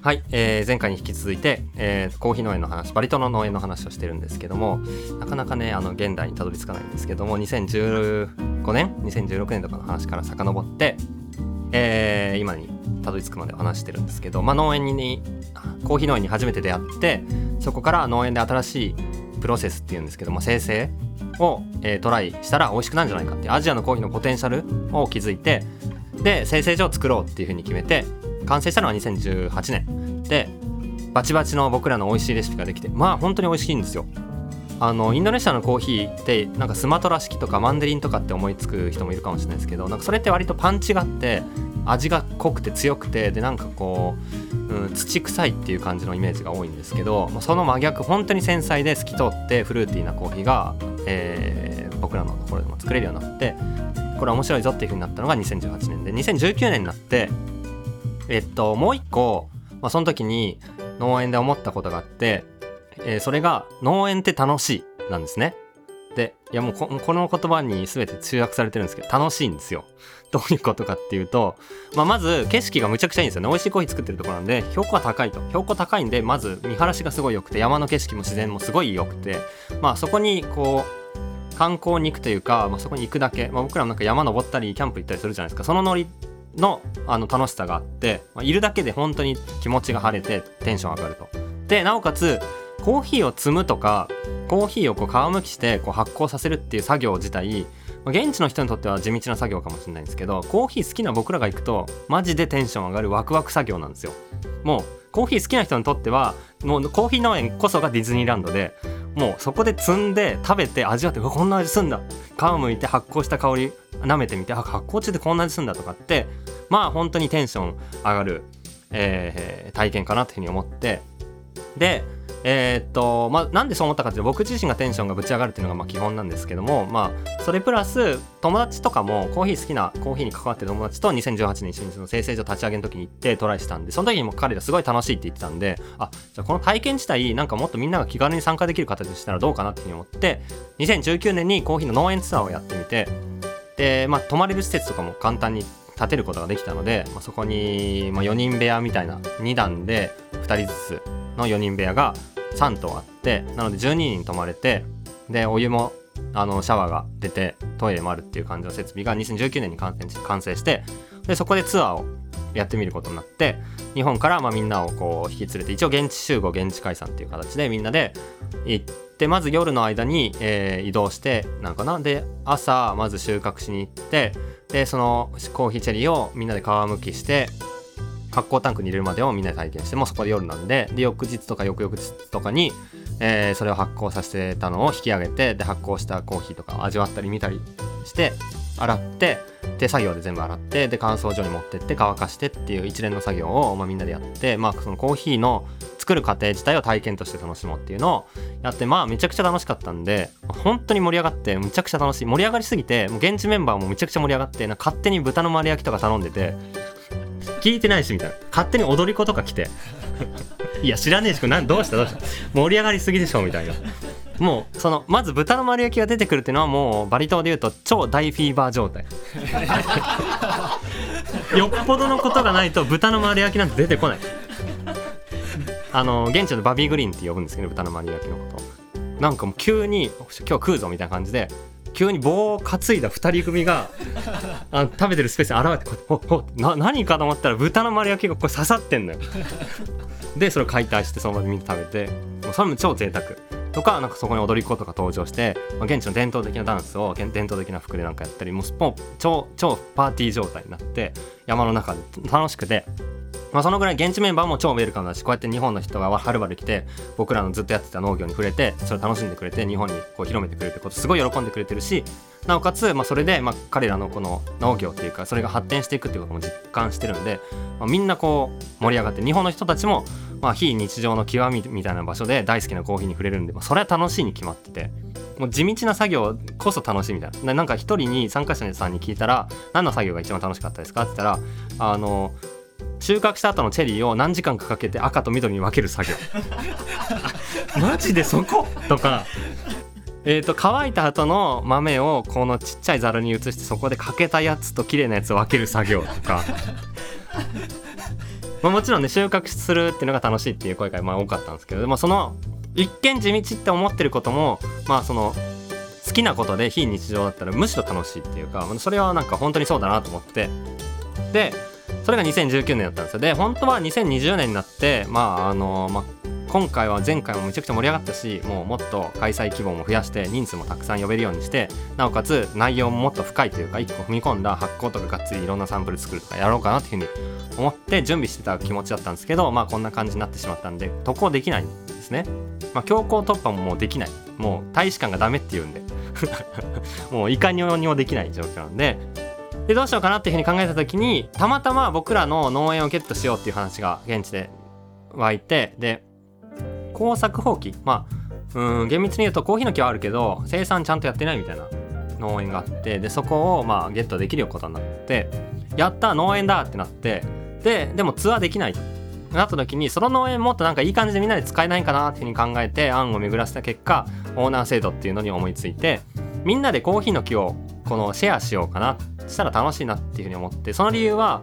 はい、えー前回に引き続いて、えーコーヒー農園の話バリ島の農園の話をしてるんですけどもなかなかねあの現代にたどり着かないんですけども2015年2016年とかの話から遡って、えー今にたどり着くまで話してるんですけど、まあ、農園にコーヒー農園に初めて出会ってそこから農園で新しいプロセスっていうんですけども生成を、えートライしたら美味しくなるんじゃないかってアジアのコーヒーのポテンシャルを築いてで生成所を作ろうっていうふうに決めて完成したのは2018年。でバチバチの僕らの美味しいレシピができてまあ本当に美味しいんですよ。あのインドネシアのコーヒーってなんかスマトラ式とかマンデリンとかって思いつく人もいるかもしれないですけどなんかそれって割とパンチがあって味が濃くて強くてでなんかこう、うん、土臭いっていう感じのイメージが多いんですけどその真逆本当に繊細で透き通ってフルーティーなコーヒーが、えー僕らのところでも作れるようになってこれ面白いぞっていう風になったのが2018年で2019年になってえっともう一個、まあ、その時に農園で思ったことがあって、えーそれが農園って楽しいなんですね。でいやもうこの言葉に全て集約されてるんですけど楽しいんですよ。どういうことかっていうと、まあ、まず景色がむちゃくちゃいいんですよね美味しいコーヒー作ってるとこなんで標高が高いと標高高いんでまず見晴らしがすごい良くて山の景色も自然もすごい良くてまあそこにこう観光に行くというか、まあ、そこに行くだけ、まあ、僕らもなんか山登ったりキャンプ行ったりするじゃないですかそのノリのあの楽しさがあって、まあ、いるだけで本当に気持ちが晴れてテンション上がると。でなおかつコーヒーを摘むとかコーヒーをこう皮むきしてこう発酵させるっていう作業自体まあ現地の人にとっては地道な作業かもしれないんですけどコーヒー好きな僕らが行くとマジでテンション上がるワクワク作業なんですよ。もうコーヒー好きな人にとってはもうコーヒー農園こそがディズニーランドでもうそこで摘んで食べて味わってうわこんな味すんだ。皮むいて発酵した香り舐めてみて発酵中でこんな味すんだとかってまあ本当にテンション上がる、えー体験かなというふうに思って。でえーっとまあなんでそう思ったかっていうと僕自身がテンションがぶち上がるっていうのがまあ基本なんですけどもまあそれプラス友達とかもコーヒー好きなコーヒーに関わってる友達と2018年一緒にその生成所立ち上げの時に行ってトライしたんでその時にも彼らすごい楽しいって言ってたんであじゃあこの体験自体なんかもっとみんなが気軽に参加できる形にしたらどうかなっていうふうに思って2019年にコーヒーの農園ツアーをやってみてでまあ泊まれる施設とかも簡単に建てることができたので、まあ、そこに、まあ、4人部屋みたいな2段で2人ずつの4人部屋が3棟あってなので12人泊まれてでお湯もあのシャワーが出てトイレもあるっていう感じの設備が2019年に完成完成してでそこでツアーをやってみることになって日本からまみんなをこう引き連れて一応現地集合現地解散っていう形でみんなで行ってまず夜の間に、えー移動してなんかな。で朝まず収穫しに行ってでそのコーヒーチェリーをみんなで皮むきして発酵タンクに入れるまでをみんなで体験してもそこで夜なんでで翌日とか翌々日とかに、えーそれを発酵させたのを引き上げてで発酵したコーヒーとかを味わったり見たりして洗って手作業で全部洗ってで乾燥所に持ってって乾かしてっていう一連の作業を、まあ、みんなでやって、まあ、そのコーヒーの作る過程自体を体験として楽しもうっていうのをやってまあめちゃくちゃ楽しかったんで本当に盛り上がってむちゃくちゃ楽しい。盛り上がりすぎてもう現地メンバーもめちゃくちゃ盛り上がってな勝手に豚の丸焼きとか頼んでて聞いてないしみたいな。勝手に踊り子とか来て。いや知らねえしなんどうしたどうした。盛り上がりすぎでしょみたいな。もうそのまず豚の丸焼きが出てくるっていうのはもうバリ島でいうと超大フィーバー状態。よっぽどのことがないと豚の丸焼きなんて出てこない。あの現地のバビーグリーンって呼ぶんですけど豚の丸焼きのこと。なんかもう急に今日食うぞみたいな感じで急に棒を担いだ2人組が あの食べてるスペースに現れてこな何かと思ったら豚の丸焼きがこれ刺さってんのよ。でそれを解体してその場でみんな食べてもうそれも超贅沢。とかなんかそこに踊り子とか登場して、まあ、現地の伝統的なダンスを現伝統的な服でなんかやったりもうスポ超超パーティー状態になって山の中で楽しくてまあ、そのぐらい現地メンバーも超ウェルカムだしこうやって日本の人がはるばる来て僕らのずっとやってた農業に触れてそれを楽しんでくれて日本にこう広めてくれてことすごい喜んでくれてるしなおかつ、まあ、それで、まあ、彼らのこの農業っていうかそれが発展していくっていうことも実感してるんで、まあ、みんなこう盛り上がって日本の人たちも、まあ、非日常の極みみたいな場所で大好きなコーヒーに触れるんで、まあ、それは楽しいに決まってて。もう地道な作業こそ楽しいみたいなななんか一人に参加者さんに聞いたら何の作業が一番楽しかったですかって言ったらあの収穫した後のチェリーを何時間かかけて赤と緑に分ける作業。マジでそこ？とか。えー、と乾いた後の豆をこのちっちゃいざるに移してそこでかけたやつと綺麗なやつを分ける作業とか。まあ、もちろんね収穫するっていうのが楽しいっていう声がまあ多かったんですけどでもその一見地道って思ってることもまあその好きなことで非日常だったらむしろ楽しいっていうかそれはなんか本当にそうだなと思って。でそれが2019年だったんですよ。で本当は2020年になってまああの、まあ、今回は前回もめちゃくちゃ盛り上がったしもうもっと開催規模も増やして人数もたくさん呼べるようにしてなおかつ内容ももっと深いというか一個踏み込んだ発酵とかがっつりいろんなサンプル作るとかやろうかなっていうふうに思って準備してた気持ちだったんですけどまあこんな感じになってしまったんで渡航できないんですね。まあ、強行突破ももうできない。もう大使館がダメって言うんで。もういかにもできない状況なんででどうしようかなっていうふうに考えた時にたまたま僕らの農園をゲットしようっていう話が現地で湧いてで耕作放棄。まあうん厳密に言うとコーヒーの木はあるけど生産ちゃんとやってないみたいな農園があってでそこをまあゲットできることになってやった農園だってなってででもツアーできない。となった時にその農園もっとなんかいい感じでみんなで使えないかなっていうふうに考えて案を巡らせた結果オーナー制度っていうのに思いついてみんなでコーヒーの木をこのシェアしようかなしたら楽しいなっていうふうに思ってその理由は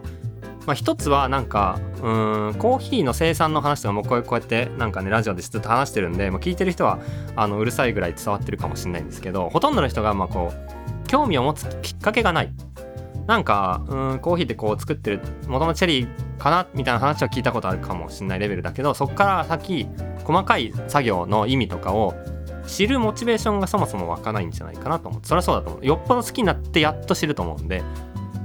まあ、一つはなんかうんコーヒーの生産の話とかもこうやってなんかねラジオでずっと話してるんで、まあ、聞いてる人はあのうるさいぐらい伝わってるかもしれないんですけどほとんどの人がまあこう興味を持つきっかけがない。なんかうんコーヒーってこう作ってるもともとチェリーかなみたいな話は聞いたことあるかもしれないレベルだけどそこから先細かい作業の意味とかを知るモチベーションがそもそも湧かないんじゃないかなと思ってそりゃそうだと思う。よっぽど好きになってやっと知ると思うんで。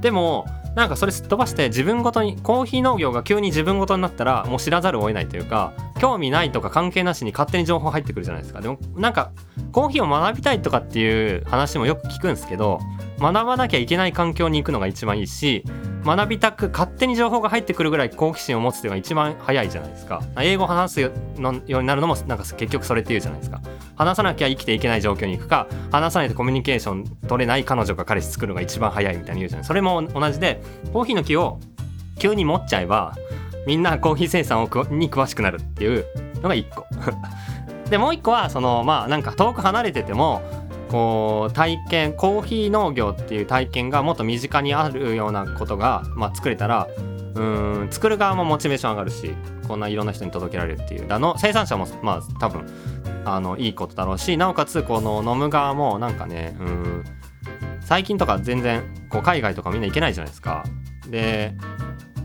でもなんかそれすっ飛ばして自分ごとにコーヒー農業が急に自分ごとになったらもう知らざるを得ないというか興味ないとか関係なしに勝手に情報入ってくるじゃないですか。でもなんかコーヒーを学びたいとかっていう話もよく聞くんですけど学ばなきゃいけない環境に行くのが一番いいし学びたく勝手に情報が入ってくるぐらい好奇心を持つっていうのが一番早いじゃないですか。英語を話すようになるのもなんか結局それっていうじゃないですか。話さなきゃ生きていけない状況に行くか話さないとコミュニケーション取れない彼女が彼氏作るのが一番早いみたいに言うじゃない。それも同じでコーヒーの木を急に持っちゃえばみんなコーヒー生産をに詳しくなるっていうのが1個。でもう1個はそのまあなんか遠く離れててもこう体験コーヒー農業っていう体験がもっと身近にあるようなことが、まあ、作れたらうん作る側もモチベーション上がるしこんないろんな人に届けられるっていうあの生産者もまあ多分あのいいことだろうしなおかつこの飲む側もなんかねうん最近とか全然こう海外とかみんな行けないじゃないですか。で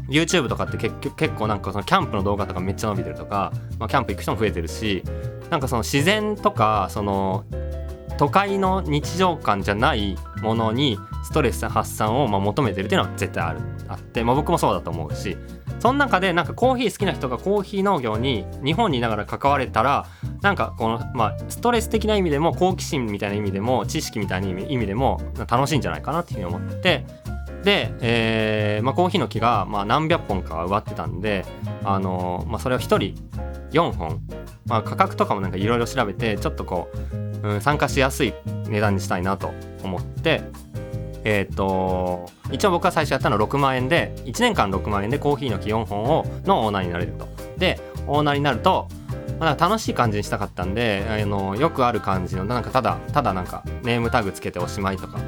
YouTube とかって結結構なんかそのキャンプの動画とかめっちゃ伸びてるとか、まあ、キャンプ行く人も増えてるしなんかその自然とかその都会の日常感じゃないものにストレス発散をま求めてるっていうのは絶対あるあって、まあ、僕もそうだと思うしその中でなんかコーヒー好きな人がコーヒー農業に日本にいながら関われたらなんかこの、まあ、ストレス的な意味でも好奇心みたいな意味でも知識みたいな意味でも楽しいんじゃないかなっていうふうに思ってで、えーまあ、コーヒーの木がま何百本か植わってたんで、あの、まあ、それを1人4本、まあ、価格とかもなんかいろいろ調べてちょっとこううん、参加しやすい値段にしたいなと思って。えっ、ー、と一応僕が最初やったのは6万円で1年間6万円でコーヒーの木4本をのオーナーになれると。でオーナーになると、まあ、楽しい感じにしたかったんであのよくある感じのなんかただただなんかネームタグつけておしまいとか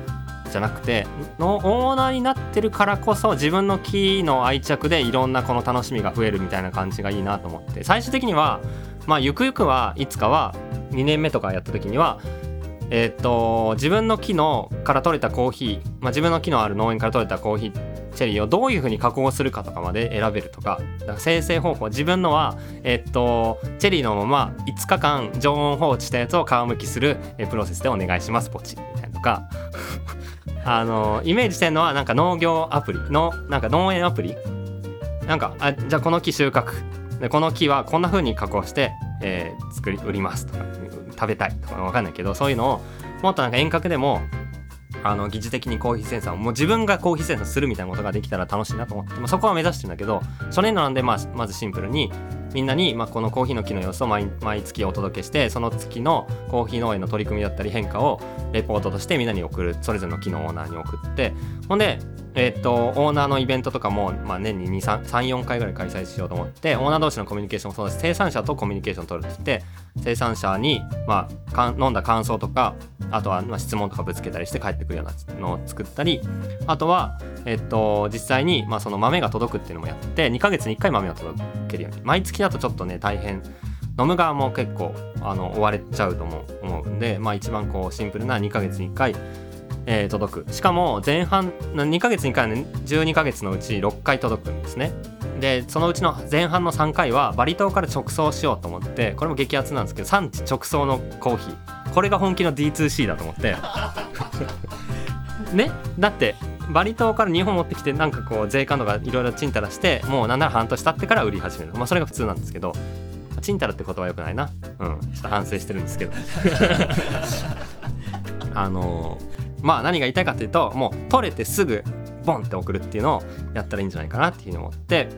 じゃなくてのオーナーになってるからこそ自分の木の愛着でいろんなこの楽しみが増えるみたいな感じがいいなと思って。最終的にはまあゆくゆくはいつかは2年目とかやった時にはえ、っと自分の木のから取れたコーヒー、まあ、自分の木のある農園から取れたコーヒーチェリーをどういうふうに加工するかとかまで選べるとかだから生成方法自分のは、え、っとチェリーのまま5日間常温放置したやつを皮むきするプロセスでお願いしますポチみたいなとか あのイメージしてるのはなんか農業アプリのなんか農園アプリ？なんかあじゃあこの木収穫。でこの木はこんな風に加工して、えー、作り売りますとか食べたいとか分かんないけどそういうのをもっとなんか遠隔でもあの疑似的にコーヒー生産をもう自分がコーヒー生産するみたいなことができたら楽しいなと思って、まあ、そこは目指してるんだけど初年度なんで、まあ、まずシンプルにみんなに、まあ、このコーヒーの木の様子を毎月お届けしてその月のコーヒー農園の取り組みだったり変化をレポートとしてみんなに送るそれぞれの木のオーナーに送ってほんでえっ、とオーナーのイベントとかも、まあ、年に34回ぐらい開催しようと思ってオーナー同士のコミュニケーションもそうです生産者とコミュニケーション取るって言って生産者に、まあ、飲んだ感想とかあとはま質問とかぶつけたりして帰ってくるようなのを作ったりあとは、えっと、実際に、まあ、その豆が届くっていうのもやって2ヶ月に1回豆を届けるように。毎月だとちょっとね大変。飲む側も結構あの追われちゃうと思う思うんで、まあ、一番こうシンプルな2ヶ月に1回、えー、届く。しかも前半2ヶ月に1回は、ね、12ヶ月のうち6回届くんですね。でそのうちの前半の3回はバリ島から直送しようと思ってこれも激アツなんですけど産地直送のコーヒー。これが本気の D2C だと思って。ね？だってバリ島から日本持ってきてなんかこう税関とかいろいろちんたらしてもうなんなら半年経ってから売り始める。まあそれが普通なんですけど。ちんたらって言葉はよくないな。うん。ちょっと反省してるんですけど。あのー、まあ何が言いたいかというともう取れてすぐボンって送るっていうのをやったらいいんじゃないかなっていうふうに思って。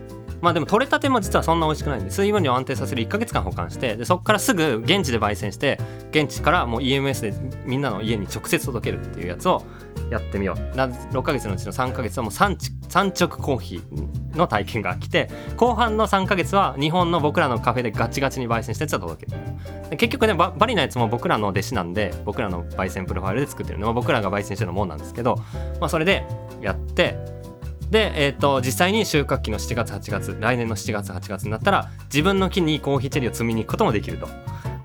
まあでも取れたても実はそんな美味しくないんで水分量を安定させる1ヶ月間保管してでそこからすぐ現地で焙煎して現地からもう EMS でみんなの家に直接届けるっていうやつをやってみような6ヶ月のうちの3ヶ月はもう産直コーヒーの体験が来て後半の3ヶ月は日本の僕らのカフェでガチガチに焙煎したやつは届ける結局ねバリのやつも僕らの弟子なんで僕らの焙煎プロファイルで作ってるのは僕らが焙煎してるもんなんですけど、まあ、それでやってで、えーと、実際に収穫期の7月8月来年の7月8月になったら自分の木にコーヒーチェリーを摘みに行くこともできると。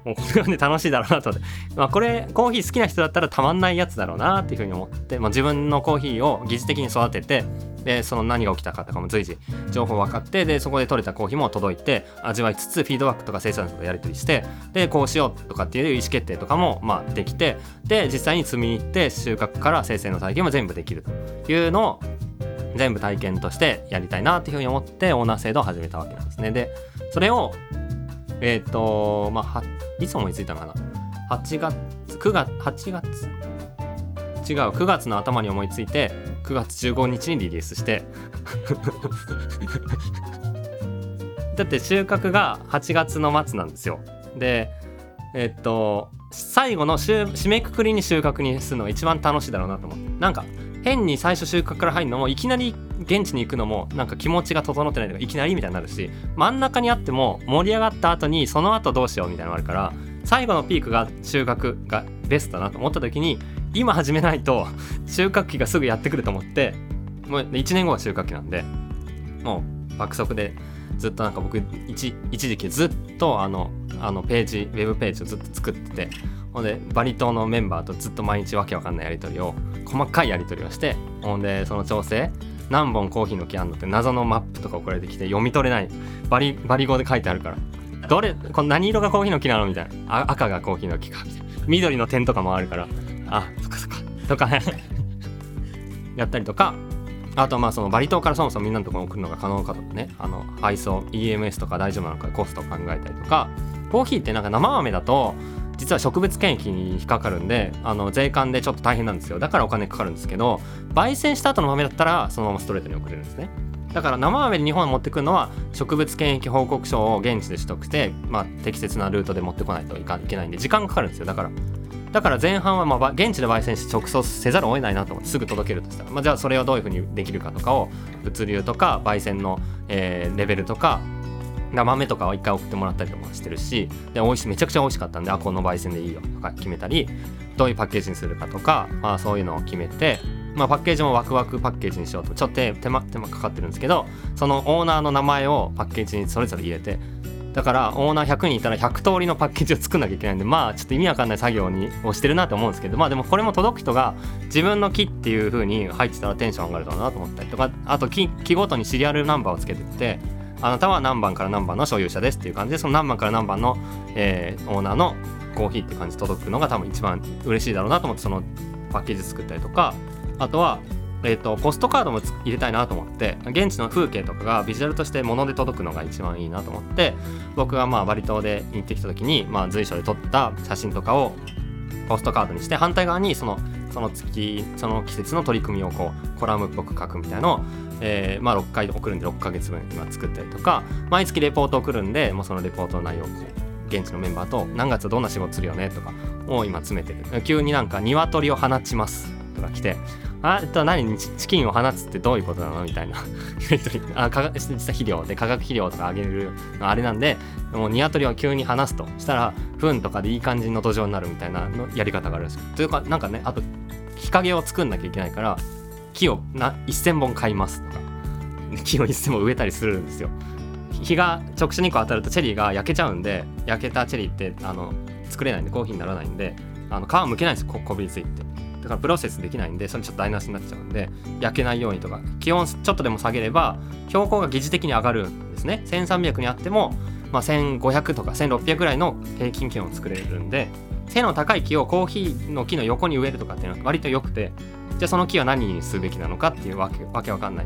もうこれはね楽しいだろうなと思って、まあ、これコーヒー好きな人だったらたまんないやつだろうなっていうふうに思って、まあ、自分のコーヒーを疑似的に育ててでその何が起きたかとかも随時情報分かってでそこで取れたコーヒーも届いて味わいつつフィードバックとか生産者とやり取りしてでこうしようとかっていう意思決定とかもまあできてで実際に摘みに行って収穫から生成の体験も全部できるというのを全部体験としてやりたいなっていうふうに思ってオーナー制度を始めたわけなんですね。でそれをえっ、ー、とまあいつ思いついたかな？8月9月8月？違う9月の頭に思いついて9月15日にリリースして。だって収穫が8月の末なんですよ。でえっと最後の締めくくりに収穫にするのが一番楽しいだろうなと思って。なんか変に最初収穫から入るのもいきなり現地に行くのもなんか気持ちが整ってないとかいきなりみたいになるし真ん中にあっても盛り上がった後にその後どうしようみたいなのがあるから最後のピークが収穫がベストだなと思った時に今始めないと 収穫期がすぐやってくると思ってもう1年後は収穫期なんでもう爆速でずっとなんか僕一一時期ずっとあのあのページウェブページをずっと作っててほんでバリ島のメンバーとずっと毎日わけわかんないやり取りを細かいやり取りをしてほんでその調整何本コーヒーの木あんのって謎のマップとか送られてきて読み取れない。バリバリ語で書いてあるから。どれこの何色がコーヒーの木なのみたいな。あ赤がコーヒーの木かみたいな。緑の点とかもあるから。あそっかそっか。とか。やったりとか。あとまあそのバリ島からそもそもみんなのところに送るのが可能かとかね。あの配送 EMS とか大丈夫なのかコストを考えたりとか。コーヒーってなんか生豆だと実は植物検疫に引っかかるんであの税関でちょっと大変なんですよ。だからお金かかるんですけど焙煎した後の豆だったらそのままストレートに送れるんですね。だから生豆で日本に持ってくるのは植物検疫報告書を現地で取得して、まあ、適切なルートで持ってこないといけないんで時間かかるんですよ。だから。だから前半はまあ現地で焙煎して直送せざるを得ないなと思ってすぐ届けるとしたら、まあ、じゃあそれをどういうふうにできるかとかを物流とか焙煎の、えー、レベルとか豆とかを一回送ってもらったりとかしてるしで美味しめちゃくちゃ美味しかったんであこの焙煎でいいよとか決めたりどういうパッケージにするかとか、まあ、そういうのを決めて、まあ、パッケージもワクワクパッケージにしようとちょっと手間手間かかってるんですけどそのオーナーの名前をパッケージにそれぞれ入れてだからオーナー100人いたら100通りのパッケージを作んなきゃいけないんでまあちょっと意味わかんない作業にをしてるなと思うんですけどまあでもこれも届く人が自分の木っていう風に入ってたらテンション上がるだろうなと思ったりとかあと木木ごとにシリアルナンバーをつけてってあなたは何番から何番の所有者ですっていう感じでその何番から何番の、えー、オーナーのコーヒーって感じ届くのが多分一番嬉しいだろうなと思ってそのパッケージ作ったりとかあとはえーと、ポストカードも入れたいなと思って現地の風景とかがビジュアルとして物で届くのが一番いいなと思って僕がまあバリ島で行ってきた時に、まあ、随所で撮った写真とかをポストカードにして反対側にそのその月その季節の取り組みをこうコラムっぽく書くみたいのを、えー、まあ、6回送るんで6ヶ月分今作ったりとか毎月レポート送るんでもうそのレポートの内容を現地のメンバーと何月どんな仕事するよねとかを今詰めてる。急になんか鶏を放ちます。とか来てあえっと何？チキンを放つってどういうことなの？みたいな。あ化学実は肥料で化学肥料とかあげるのあれなんでもう鶏を急に放すと。したら糞とかでいい感じの土壌になるみたいなのやり方があるんですよというかなんかねあと日陰を作んなきゃいけないから木をな1000本買いますとか。木を1000本植えたりするんですよ。日が直射日光当たるとチェリーが焼けちゃうんで焼けたチェリーってあの作れないんでコーヒーにならないんであの皮むけないんですここびりついて。だからプロセスできないんでそれちょっと台無しになっちゃうんで焼けないようにとか気温ちょっとでも下げれば標高が疑似的に上がるんですね。1300にあっても、まあ、1500とか1600ぐらいの平均気温を作れるんで背の高い木をコーヒーの木の横に植えるとかっていうのは割と良くてじゃあその木は何にすべきなのかっていうわけわけわかんない。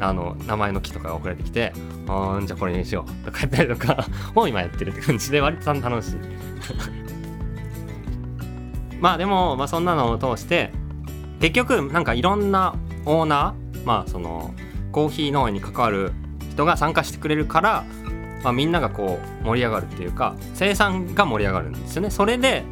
あの名前の木とかが送られてきて「あじゃあこれにしよう」とかやったりとか を今やってるって感じで割と楽しい。まあでも、まあ、そんなのを通して結局なんかいろんなオーナーまあそのコーヒー農園に関わる人が参加してくれるからまあ、みんながこう盛り上がるっていうか生産が盛り上がるんですよね。それで、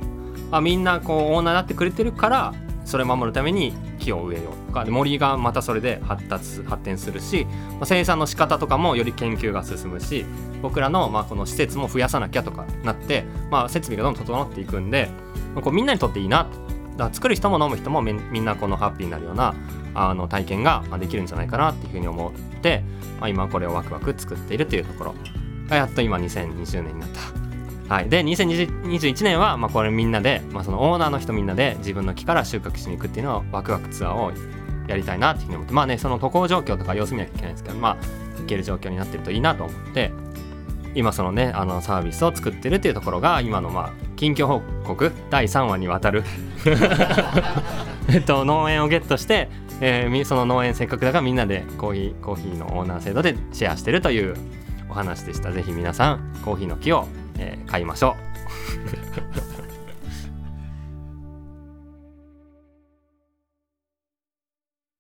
まあ、みんなこうオーナーになってくれてるからそれ守るために木を植えようとか森がまたそれで発達発展するし、まあ、生産の仕方とかもより研究が進むし僕らのまあこの施設も増やさなきゃとかなって、まあ、設備がどんどん整っていくんで、まあ、こうみんなにとっていいなだ作る人も飲む人もみんなこのハッピーになるようなあの体験ができるんじゃないかなっていうふうに思って、まあ、今これをワクワク作っているというところがやっと今2020年になった。はい、で2021年は、まあ、これみんなで、まあ、そのオーナーの人みんなで自分の木から収穫しに行くっていうのはワクワクツアーをやりたいなっていうふうに思ってまあねその渡航状況とか様子見なきゃいけないんですけどまあ行ける状況になってるといいなと思って今そのねあのサービスを作ってるっていうところが今のまあ近況報告第3話にわたる えっと農園をゲットして、えー、その農園せっかくだからみんなでコーヒーコーヒーのオーナー制度でシェアしてるというお話でした。ぜひ皆さんコーヒーの木を、えー、買いましょう。